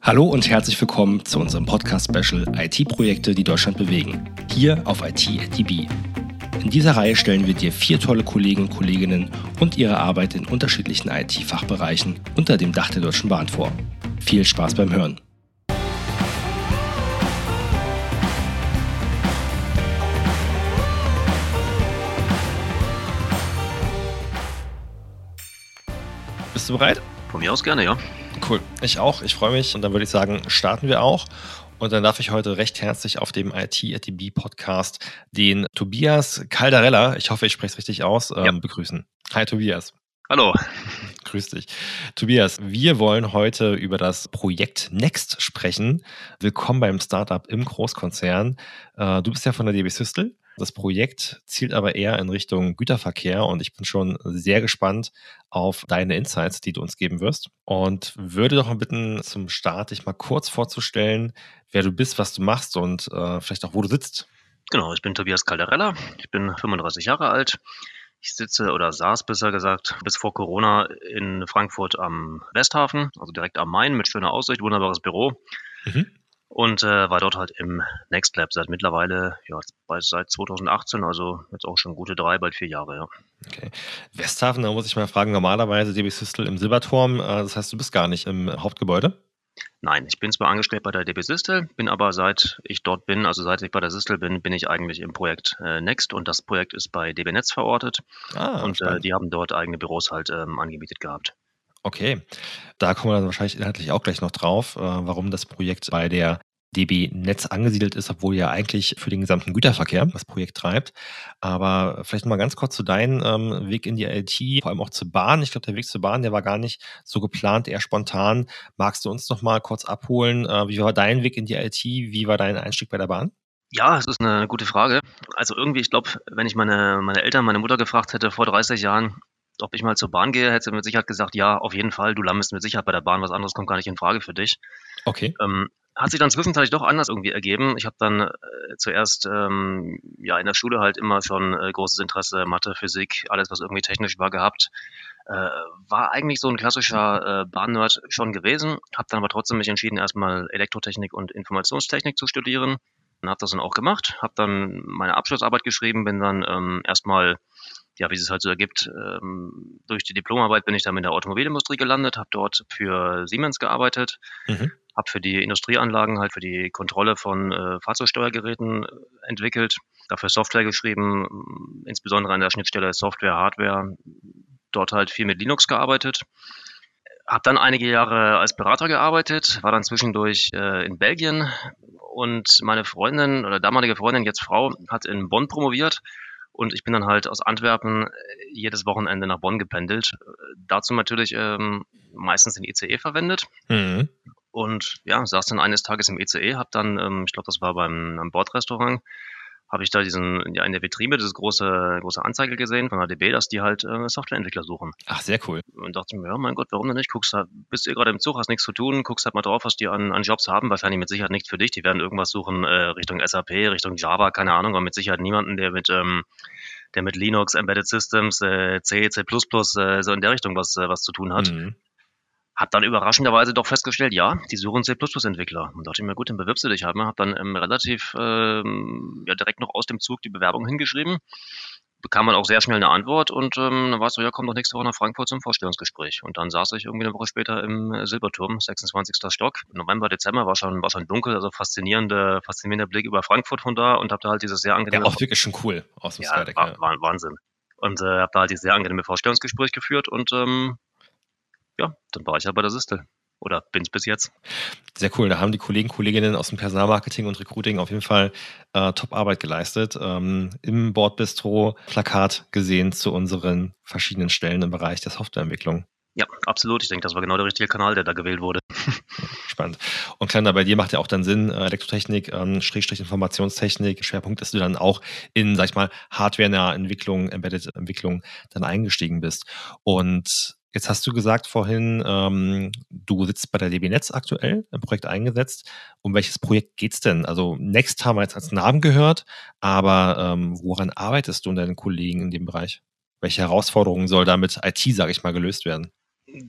Hallo und herzlich willkommen zu unserem Podcast-Special IT-Projekte, die Deutschland bewegen. Hier auf IT@DB. In dieser Reihe stellen wir dir vier tolle Kollegen und Kolleginnen und ihre Arbeit in unterschiedlichen IT-Fachbereichen unter dem Dach der Deutschen Bahn vor. Viel Spaß beim Hören. Bist du bereit? Von mir aus gerne, ja. Cool, ich auch. Ich freue mich und dann würde ich sagen, starten wir auch. Und dann darf ich heute recht herzlich auf dem IT Podcast den Tobias Caldarella, ich hoffe, ich spreche es richtig aus, ähm, ja. begrüßen. Hi Tobias. Hallo. Grüß dich. Tobias, wir wollen heute über das Projekt Next sprechen. Willkommen beim Startup im Großkonzern. Äh, du bist ja von der DB Systel das Projekt zielt aber eher in Richtung Güterverkehr und ich bin schon sehr gespannt auf deine Insights, die du uns geben wirst. Und würde doch mal bitten, zum Start dich mal kurz vorzustellen, wer du bist, was du machst und äh, vielleicht auch, wo du sitzt. Genau, ich bin Tobias Calderella, ich bin 35 Jahre alt. Ich sitze oder saß besser gesagt bis vor Corona in Frankfurt am Westhafen, also direkt am Main mit schöner Aussicht, wunderbares Büro. Mhm und äh, war dort halt im Next Lab seit mittlerweile, ja, seit 2018, also jetzt auch schon gute drei, bald vier Jahre, ja. Okay. Westhafen, da muss ich mal fragen, normalerweise DB Systel im Silberturm, äh, das heißt, du bist gar nicht im Hauptgebäude? Nein, ich bin zwar angestellt bei der DB Systel, bin aber seit ich dort bin, also seit ich bei der Systel bin, bin ich eigentlich im Projekt äh, Next und das Projekt ist bei DB Netz verortet ah, und äh, die haben dort eigene Büros halt ähm, angemietet gehabt. Okay, da kommen wir dann wahrscheinlich inhaltlich auch gleich noch drauf, äh, warum das Projekt bei der DB Netz angesiedelt ist, obwohl ja eigentlich für den gesamten Güterverkehr das Projekt treibt. Aber vielleicht mal ganz kurz zu deinem ähm, Weg in die IT, vor allem auch zur Bahn. Ich glaube, der Weg zur Bahn, der war gar nicht so geplant, eher spontan. Magst du uns noch mal kurz abholen? Äh, wie war dein Weg in die IT? Wie war dein Einstieg bei der Bahn? Ja, es ist eine gute Frage. Also irgendwie, ich glaube, wenn ich meine, meine Eltern, meine Mutter gefragt hätte vor 30 Jahren, ob ich mal zur Bahn gehe, hätte sie mit Sicherheit gesagt, ja, auf jeden Fall, du landest mit Sicherheit bei der Bahn, was anderes kommt gar nicht in Frage für dich. Okay. Ähm, hat sich dann zwischenzeitlich doch anders irgendwie ergeben. Ich habe dann äh, zuerst ähm, ja in der Schule halt immer schon äh, großes Interesse Mathe, Physik, alles was irgendwie technisch war gehabt. Äh, war eigentlich so ein klassischer äh, Bahnnerd schon gewesen, habe dann aber trotzdem mich entschieden, erstmal Elektrotechnik und Informationstechnik zu studieren. Und habe das dann auch gemacht, habe dann meine Abschlussarbeit geschrieben, bin dann ähm, erstmal ja, wie es halt so ergibt, ähm, durch die Diplomarbeit bin ich dann in der Automobilindustrie gelandet, habe dort für Siemens gearbeitet, mhm. Habe für die Industrieanlagen halt für die Kontrolle von äh, Fahrzeugsteuergeräten äh, entwickelt, dafür Software geschrieben, insbesondere an der Schnittstelle Software, Hardware, dort halt viel mit Linux gearbeitet. Habe dann einige Jahre als Berater gearbeitet, war dann zwischendurch äh, in Belgien und meine Freundin oder damalige Freundin, jetzt Frau, hat in Bonn promoviert und ich bin dann halt aus Antwerpen äh, jedes Wochenende nach Bonn gependelt. Äh, dazu natürlich ähm, meistens den ICE verwendet. Mhm. Und ja, saß dann eines Tages im ICE, habe dann, ähm, ich glaube, das war beim, beim Bordrestaurant, habe ich da diesen, ja, in der Vitrine diese große, große Anzeige gesehen von HDB, dass die halt äh, Softwareentwickler suchen. Ach, sehr cool. Und dachte mir, ja, mein Gott, warum denn nicht? Guckst halt, bist du gerade im Zug, hast nichts zu tun, guckst halt mal drauf, was die an, an Jobs haben. Wahrscheinlich mit Sicherheit nichts für dich. Die werden irgendwas suchen äh, Richtung SAP, Richtung Java, keine Ahnung, aber mit Sicherheit niemanden, der mit, ähm, der mit Linux, Embedded Systems, äh, C, C++, äh, so in der Richtung was, äh, was zu tun hat. Mhm. Hab dann überraschenderweise doch festgestellt, ja, die suchen C++-Entwickler. Und dachte ich mir, gut, dann bewirbst du dich halt mal. Hab dann ähm, relativ ähm, ja, direkt noch aus dem Zug die Bewerbung hingeschrieben. Bekam man auch sehr schnell eine Antwort und ähm, dann war es so, ja, komm doch nächste Woche nach Frankfurt zum Vorstellungsgespräch. Und dann saß ich irgendwie eine Woche später im Silberturm, 26. Stock. November, Dezember war schon, war schon dunkel, also faszinierender, faszinierender Blick über Frankfurt von da und hab da halt dieses sehr angenehme... Ja, auch wirklich schon cool aus dem ja, Skydeck. War, war Wahnsinn. Und äh, habe da halt dieses sehr angenehme Vorstellungsgespräch geführt und ähm, ja, dann war ich ja bei der Systel. Oder bin es bis jetzt. Sehr cool. Da haben die Kollegen, Kolleginnen aus dem Personalmarketing und Recruiting auf jeden Fall äh, Top-Arbeit geleistet. Ähm, Im Bordbistro Plakat gesehen zu unseren verschiedenen Stellen im Bereich der Softwareentwicklung. Ja, absolut. Ich denke, das war genau der richtige Kanal, der da gewählt wurde. Spannend. Und Kleiner, bei dir macht ja auch dann Sinn, äh, Elektrotechnik, ähm, Schrägstrich Informationstechnik. Schwerpunkt ist du dann auch in, sag ich mal, hardware Entwicklung, Embedded-Entwicklung dann eingestiegen bist. Und Jetzt hast du gesagt vorhin, ähm, du sitzt bei der DB Netz aktuell im Projekt eingesetzt. Um welches Projekt geht es denn? Also Next haben wir jetzt als Namen gehört, aber ähm, woran arbeitest du und deine Kollegen in dem Bereich? welche Herausforderungen soll da mit IT, sage ich mal, gelöst werden?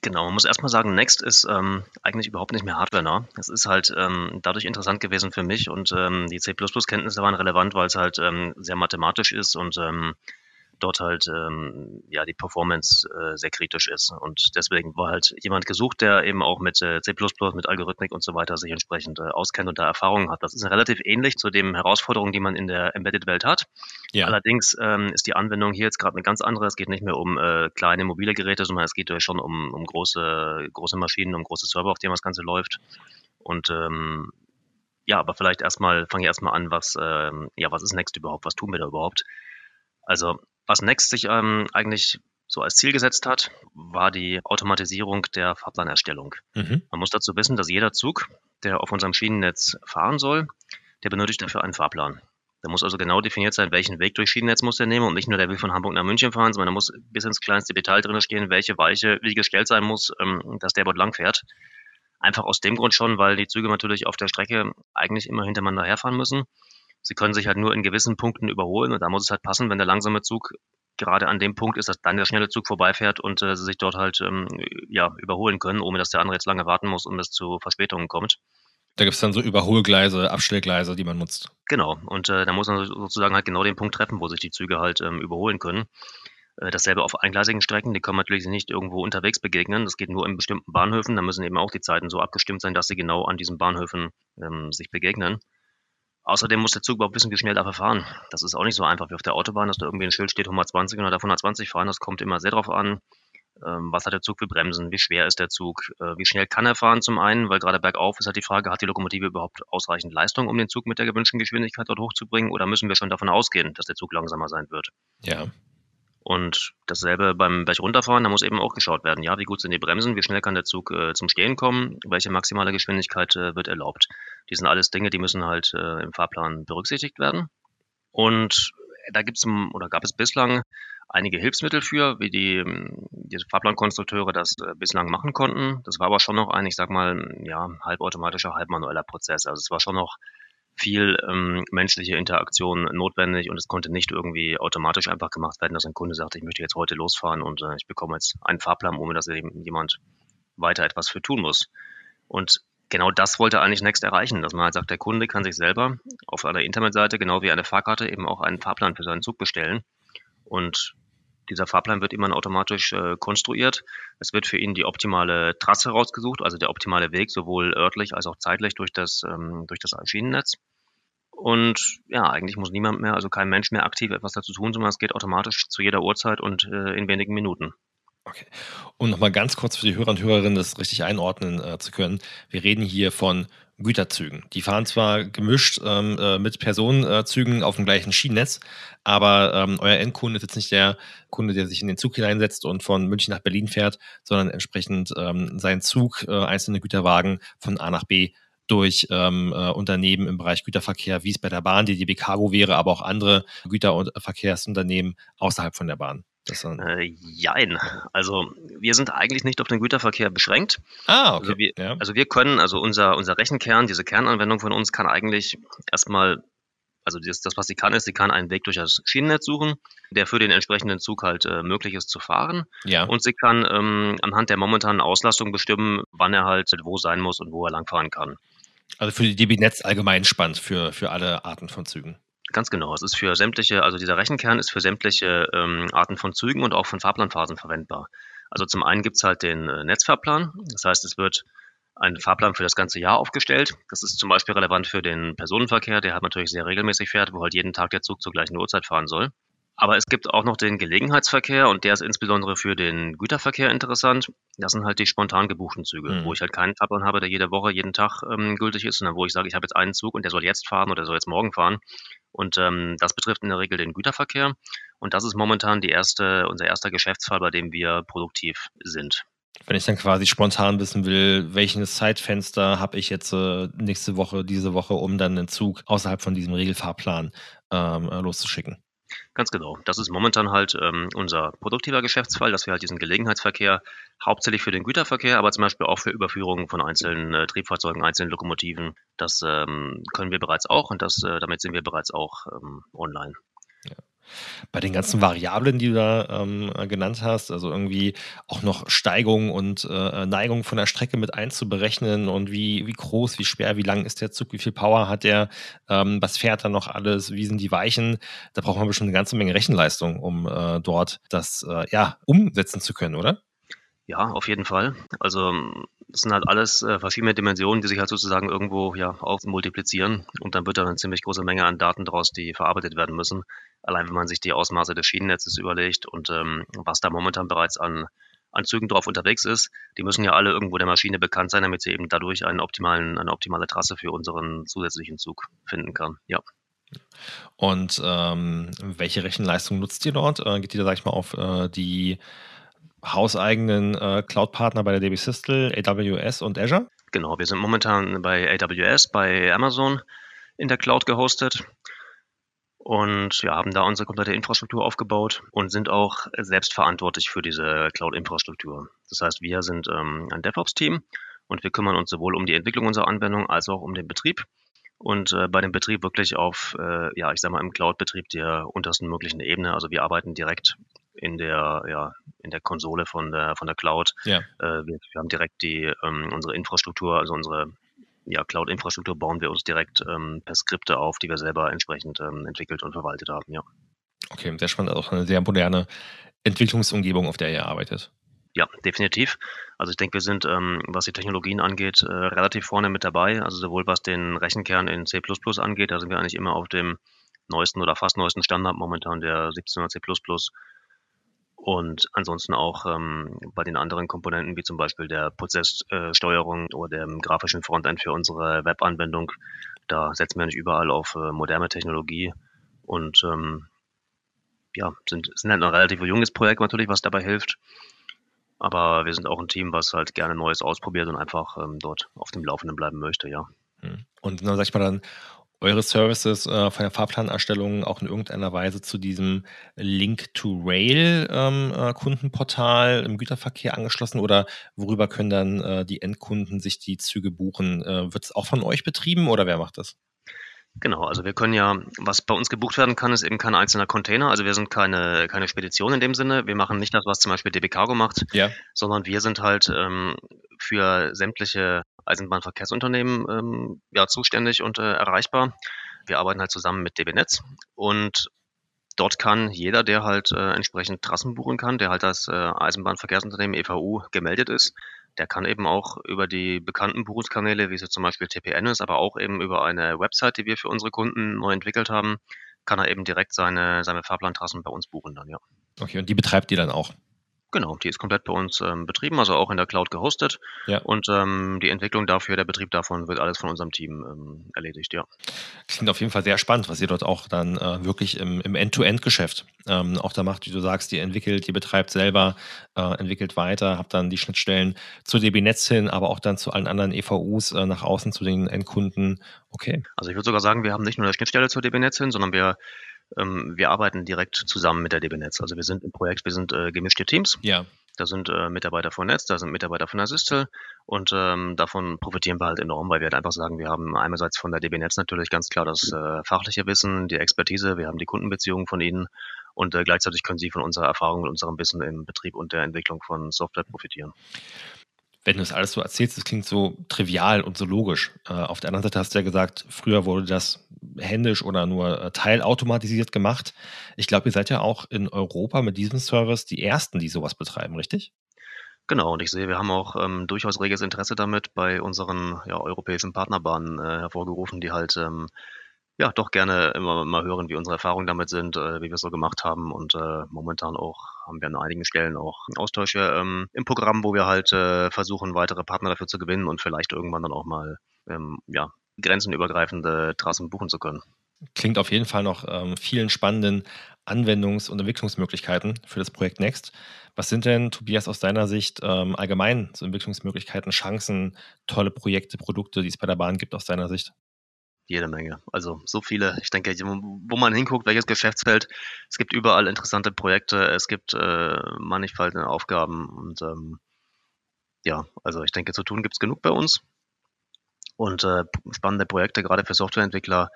Genau, man muss erstmal sagen, Next ist ähm, eigentlich überhaupt nicht mehr hardware-nah. Es ist halt ähm, dadurch interessant gewesen für mich und ähm, die C++-Kenntnisse waren relevant, weil es halt ähm, sehr mathematisch ist und ähm, dort halt ähm, ja die Performance äh, sehr kritisch ist. Und deswegen war halt jemand gesucht, der eben auch mit äh, C++, mit Algorithmik und so weiter sich entsprechend äh, auskennt und da Erfahrungen hat. Das ist relativ ähnlich zu den Herausforderungen, die man in der Embedded-Welt hat. Ja. Allerdings ähm, ist die Anwendung hier jetzt gerade eine ganz andere. Es geht nicht mehr um äh, kleine mobile Geräte, sondern es geht ja schon um, um große, große Maschinen, um große Server, auf denen das Ganze läuft. Und ähm, ja, aber vielleicht erstmal, fange ich erstmal an, was, ähm, ja, was ist Next überhaupt? Was tun wir da überhaupt? Also was Next sich ähm, eigentlich so als Ziel gesetzt hat, war die Automatisierung der Fahrplanerstellung. Mhm. Man muss dazu wissen, dass jeder Zug, der auf unserem Schienennetz fahren soll, der benötigt dafür einen Fahrplan. Da muss also genau definiert sein, welchen Weg durch Schienennetz muss er nehmen und nicht nur der will von Hamburg nach München fahren, sondern da muss bis ins kleinste Detail drin stehen, welche Weiche wie gestellt sein muss, ähm, dass der dort lang fährt. Einfach aus dem Grund schon, weil die Züge natürlich auf der Strecke eigentlich immer hintereinander herfahren müssen Sie können sich halt nur in gewissen Punkten überholen und da muss es halt passen, wenn der langsame Zug gerade an dem Punkt ist, dass dann der schnelle Zug vorbeifährt und äh, sie sich dort halt ähm, ja, überholen können, ohne dass der andere jetzt lange warten muss und es zu Verspätungen kommt. Da gibt es dann so Überholgleise, Abstellgleise, die man nutzt. Genau, und äh, da muss man sozusagen halt genau den Punkt treffen, wo sich die Züge halt ähm, überholen können. Äh, dasselbe auf eingleisigen Strecken, die können natürlich nicht irgendwo unterwegs begegnen. Das geht nur in bestimmten Bahnhöfen. Da müssen eben auch die Zeiten so abgestimmt sein, dass sie genau an diesen Bahnhöfen ähm, sich begegnen. Außerdem muss der Zug überhaupt wissen, wie schnell darf er fahren. Das ist auch nicht so einfach wie auf der Autobahn, dass da irgendwie ein Schild steht 120 und er darf 120 fahren. Das kommt immer sehr darauf an, ähm, was hat der Zug für Bremsen, wie schwer ist der Zug, äh, wie schnell kann er fahren zum einen, weil gerade bergauf ist halt die Frage, hat die Lokomotive überhaupt ausreichend Leistung, um den Zug mit der gewünschten Geschwindigkeit dort hochzubringen oder müssen wir schon davon ausgehen, dass der Zug langsamer sein wird? Ja. Und dasselbe beim Berg runterfahren, da muss eben auch geschaut werden, ja, wie gut sind die Bremsen, wie schnell kann der Zug äh, zum Stehen kommen, welche maximale Geschwindigkeit äh, wird erlaubt. Die sind alles Dinge, die müssen halt äh, im Fahrplan berücksichtigt werden. Und da gibt's oder gab es bislang einige Hilfsmittel für, wie die, die Fahrplankonstrukteure das äh, bislang machen konnten. Das war aber schon noch ein, ich sag mal, ja, halbautomatischer, halbmanueller Prozess. Also es war schon noch viel ähm, menschliche Interaktion notwendig und es konnte nicht irgendwie automatisch einfach gemacht werden, dass ein Kunde sagt, ich möchte jetzt heute losfahren und äh, ich bekomme jetzt einen Fahrplan, ohne dass eben jemand weiter etwas für tun muss. Und genau das wollte eigentlich Next erreichen, dass man halt sagt, der Kunde kann sich selber auf einer Internetseite, genau wie eine Fahrkarte, eben auch einen Fahrplan für seinen Zug bestellen. Und dieser Fahrplan wird immer automatisch äh, konstruiert. Es wird für ihn die optimale Trasse rausgesucht, also der optimale Weg, sowohl örtlich als auch zeitlich durch das, ähm, durch das Schienennetz. Und ja, eigentlich muss niemand mehr, also kein Mensch mehr aktiv etwas dazu tun, sondern es geht automatisch zu jeder Uhrzeit und äh, in wenigen Minuten. Okay. Um nochmal ganz kurz für die Hörer und Hörerinnen das richtig einordnen äh, zu können. Wir reden hier von Güterzügen. Die fahren zwar gemischt ähm, äh, mit Personenzügen auf dem gleichen Schienennetz, aber ähm, euer Endkunde ist jetzt nicht der Kunde, der sich in den Zug hineinsetzt und von München nach Berlin fährt, sondern entsprechend ähm, seinen Zug, äh, einzelne Güterwagen von A nach B durch ähm, äh, Unternehmen im Bereich Güterverkehr, wie es bei der Bahn, die DB Cargo wäre, aber auch andere Güterverkehrsunternehmen außerhalb von der Bahn. Äh, jein. Also wir sind eigentlich nicht auf den Güterverkehr beschränkt. Ah, okay. Also wir, ja. also wir können, also unser, unser Rechenkern, diese Kernanwendung von uns kann eigentlich erstmal, also das, das, was sie kann, ist, sie kann einen Weg durch das Schienennetz suchen, der für den entsprechenden Zug halt äh, möglich ist zu fahren. Ja. Und sie kann ähm, anhand der momentanen Auslastung bestimmen, wann er halt wo sein muss und wo er langfahren kann. Also für die DB Netz allgemein spannend für, für alle Arten von Zügen. Ganz genau. Es ist für sämtliche, also dieser Rechenkern ist für sämtliche ähm, Arten von Zügen und auch von Fahrplanphasen verwendbar. Also zum einen gibt es halt den äh, Netzfahrplan. Das heißt, es wird ein Fahrplan für das ganze Jahr aufgestellt. Das ist zum Beispiel relevant für den Personenverkehr, der halt natürlich sehr regelmäßig fährt, wo halt jeden Tag der Zug zur gleichen Uhrzeit fahren soll. Aber es gibt auch noch den Gelegenheitsverkehr und der ist insbesondere für den Güterverkehr interessant. Das sind halt die spontan gebuchten Züge, mhm. wo ich halt keinen Fahrplan habe, der jede Woche, jeden Tag ähm, gültig ist, sondern wo ich sage, ich habe jetzt einen Zug und der soll jetzt fahren oder der soll jetzt morgen fahren. Und ähm, das betrifft in der Regel den Güterverkehr. Und das ist momentan die erste, unser erster Geschäftsfall, bei dem wir produktiv sind. Wenn ich dann quasi spontan wissen will, welches Zeitfenster habe ich jetzt äh, nächste Woche, diese Woche, um dann einen Zug außerhalb von diesem Regelfahrplan ähm, äh, loszuschicken. Ganz genau. Das ist momentan halt ähm, unser produktiver Geschäftsfall, dass wir halt diesen Gelegenheitsverkehr hauptsächlich für den Güterverkehr, aber zum Beispiel auch für Überführungen von einzelnen äh, Triebfahrzeugen, einzelnen Lokomotiven, das ähm, können wir bereits auch und das, äh, damit sind wir bereits auch ähm, online. Bei den ganzen Variablen, die du da ähm, äh, genannt hast, also irgendwie auch noch Steigung und äh, Neigung von der Strecke mit einzuberechnen und wie, wie groß, wie schwer, wie lang ist der Zug, wie viel Power hat der, ähm, was fährt da noch alles, wie sind die Weichen, da braucht man bestimmt eine ganze Menge Rechenleistung, um äh, dort das äh, ja, umsetzen zu können, oder? Ja, auf jeden Fall. Also das sind halt alles äh, verschiedene Dimensionen, die sich halt sozusagen irgendwo ja aufmultiplizieren und dann wird da eine ziemlich große Menge an Daten daraus, die verarbeitet werden müssen. Allein wenn man sich die Ausmaße des Schienennetzes überlegt und ähm, was da momentan bereits an, an Zügen drauf unterwegs ist, die müssen ja alle irgendwo der Maschine bekannt sein, damit sie eben dadurch einen optimalen, eine optimale Trasse für unseren zusätzlichen Zug finden kann. Ja. Und ähm, welche Rechenleistung nutzt ihr dort? Äh, geht ihr da, sag ich mal, auf äh, die hauseigenen äh, Cloud-Partner bei der DB Systel, AWS und Azure? Genau, wir sind momentan bei AWS, bei Amazon in der Cloud gehostet und ja, haben da unsere komplette Infrastruktur aufgebaut und sind auch selbst verantwortlich für diese Cloud-Infrastruktur. Das heißt, wir sind ähm, ein DevOps-Team und wir kümmern uns sowohl um die Entwicklung unserer Anwendung als auch um den Betrieb und äh, bei dem Betrieb wirklich auf, äh, ja, ich sag mal, im Cloud-Betrieb der untersten möglichen Ebene. Also wir arbeiten direkt in der, ja, in der Konsole von der, von der Cloud. Ja. Äh, wir, wir, haben direkt die, ähm, unsere Infrastruktur, also unsere ja, Cloud-Infrastruktur bauen wir uns direkt ähm, per Skripte auf, die wir selber entsprechend ähm, entwickelt und verwaltet haben, ja. Okay, sehr spannend, auch eine sehr moderne Entwicklungsumgebung, auf der ihr arbeitet. Ja, definitiv. Also ich denke, wir sind, ähm, was die Technologien angeht, äh, relativ vorne mit dabei. Also sowohl was den Rechenkern in C++ angeht, da sind wir eigentlich immer auf dem neuesten oder fast neuesten Standard momentan der 1700 C++. Und ansonsten auch ähm, bei den anderen Komponenten, wie zum Beispiel der Prozesssteuerung äh, oder dem grafischen Frontend für unsere Webanwendung, da setzen wir nicht überall auf äh, moderne Technologie und ähm, ja, sind, sind halt ein relativ junges Projekt natürlich, was dabei hilft. Aber wir sind auch ein Team, was halt gerne Neues ausprobiert und einfach ähm, dort auf dem Laufenden bleiben möchte, ja. Hm. Und dann sag ich mal dann, eure Services äh, von der Fahrplanerstellung auch in irgendeiner Weise zu diesem Link-to-Rail-Kundenportal ähm, äh, im Güterverkehr angeschlossen oder worüber können dann äh, die Endkunden sich die Züge buchen? Äh, Wird es auch von euch betrieben oder wer macht das? Genau, also wir können ja, was bei uns gebucht werden kann, ist eben kein einzelner Container. Also wir sind keine, keine Spedition in dem Sinne. Wir machen nicht das, was zum Beispiel DB Cargo macht, ja. sondern wir sind halt ähm, für sämtliche Eisenbahnverkehrsunternehmen ähm, ja, zuständig und äh, erreichbar. Wir arbeiten halt zusammen mit DB Netz und dort kann jeder, der halt äh, entsprechend Trassen buchen kann, der halt als äh, Eisenbahnverkehrsunternehmen EVU gemeldet ist, der kann eben auch über die bekannten Buchungskanäle, wie es zum Beispiel TPN ist, aber auch eben über eine Website, die wir für unsere Kunden neu entwickelt haben, kann er eben direkt seine, seine Fahrplantrassen bei uns buchen dann, ja. Okay, und die betreibt ihr dann auch? Genau, die ist komplett bei uns ähm, betrieben, also auch in der Cloud gehostet. Ja. Und ähm, die Entwicklung dafür, der Betrieb davon wird alles von unserem Team ähm, erledigt, ja. Klingt auf jeden Fall sehr spannend, was ihr dort auch dann äh, wirklich im, im End-to-End-Geschäft ähm, auch da macht, wie du sagst, ihr entwickelt, ihr betreibt selber, äh, entwickelt weiter, habt dann die Schnittstellen zu DB Netz hin, aber auch dann zu allen anderen EVUs äh, nach außen zu den Endkunden. Okay. Also ich würde sogar sagen, wir haben nicht nur eine Schnittstelle zur DB Netz hin, sondern wir ähm, wir arbeiten direkt zusammen mit der DB Netz. Also wir sind im Projekt, wir sind äh, gemischte Teams. Ja. Da sind äh, Mitarbeiter von Netz, da sind Mitarbeiter von der Systel und ähm, davon profitieren wir halt enorm, weil wir halt einfach sagen, wir haben einerseits von der DB Netz natürlich ganz klar das äh, fachliche Wissen, die Expertise, wir haben die Kundenbeziehungen von ihnen und äh, gleichzeitig können sie von unserer Erfahrung und unserem Wissen im Betrieb und der Entwicklung von Software profitieren wenn du das alles so erzählst, das klingt so trivial und so logisch. Äh, auf der anderen Seite hast du ja gesagt, früher wurde das händisch oder nur äh, teilautomatisiert gemacht. Ich glaube, ihr seid ja auch in Europa mit diesem Service die Ersten, die sowas betreiben, richtig? Genau, und ich sehe, wir haben auch ähm, durchaus reges Interesse damit bei unseren ja, europäischen Partnerbahnen äh, hervorgerufen, die halt ähm, ja, doch gerne immer mal hören, wie unsere Erfahrungen damit sind, äh, wie wir es so gemacht haben. Und äh, momentan auch haben wir an einigen Stellen auch Austausche ähm, im Programm, wo wir halt äh, versuchen, weitere Partner dafür zu gewinnen und vielleicht irgendwann dann auch mal ähm, ja, grenzenübergreifende Trassen buchen zu können. Klingt auf jeden Fall noch ähm, vielen spannenden Anwendungs- und Entwicklungsmöglichkeiten für das Projekt Next. Was sind denn, Tobias, aus deiner Sicht ähm, allgemein so Entwicklungsmöglichkeiten, Chancen, tolle Projekte, Produkte, die es bei der Bahn gibt, aus deiner Sicht? Jede Menge. Also so viele. Ich denke, wo man hinguckt, welches Geschäftsfeld, es gibt überall interessante Projekte, es gibt äh, mannigfaltige Aufgaben und ähm, ja, also ich denke, zu tun gibt es genug bei uns und äh, spannende Projekte, gerade für Softwareentwickler,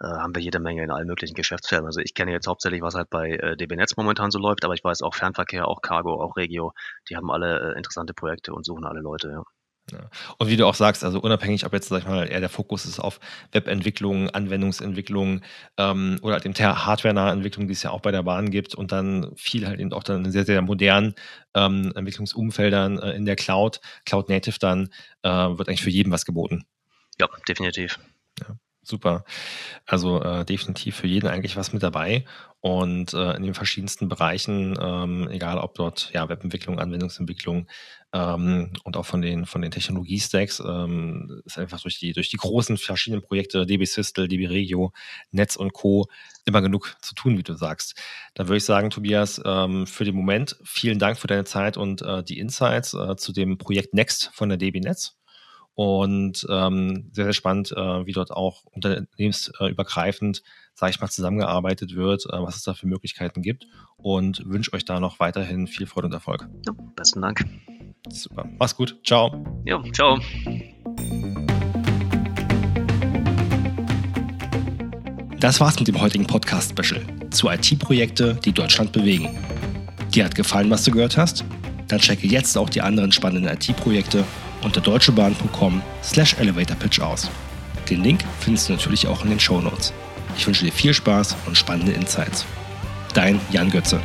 äh, haben wir jede Menge in allen möglichen Geschäftsfeldern. Also ich kenne jetzt hauptsächlich, was halt bei äh, DB Netz momentan so läuft, aber ich weiß auch Fernverkehr, auch Cargo, auch Regio, die haben alle äh, interessante Projekte und suchen alle Leute, ja. Ja. Und wie du auch sagst, also unabhängig, ob jetzt, sag ich mal, eher der Fokus ist auf Webentwicklung, Anwendungsentwicklung ähm, oder halt eben hardware-nahe Entwicklung, die es ja auch bei der Bahn gibt und dann viel halt eben auch dann in sehr, sehr modernen ähm, Entwicklungsumfeldern äh, in der Cloud, Cloud Native dann, äh, wird eigentlich für jeden was geboten. Ja, definitiv. Super. Also äh, definitiv für jeden eigentlich was mit dabei und äh, in den verschiedensten Bereichen, ähm, egal ob dort ja Webentwicklung, Anwendungsentwicklung ähm, und auch von den von den Technologie-Stacks ähm, ist einfach durch die durch die großen verschiedenen Projekte DB Systel, DB Regio, Netz und Co immer genug zu tun, wie du sagst. Dann würde ich sagen, Tobias, ähm, für den Moment vielen Dank für deine Zeit und äh, die Insights äh, zu dem Projekt Next von der DB Netz. Und ähm, sehr, sehr spannend, äh, wie dort auch unternehmensübergreifend, sage ich mal, zusammengearbeitet wird, äh, was es da für Möglichkeiten gibt. Und wünsche euch da noch weiterhin viel Freude und Erfolg. Ja, besten Dank. Super. Mach's gut. Ciao. Ja, ciao. Das war's mit dem heutigen Podcast-Special zu IT-Projekte, die Deutschland bewegen. Dir hat gefallen, was du gehört hast? Dann checke jetzt auch die anderen spannenden IT-Projekte unter deutschebahn.com slash elevatorpitch aus. Den Link findest du natürlich auch in den Show Notes. Ich wünsche dir viel Spaß und spannende Insights. Dein Jan Götze.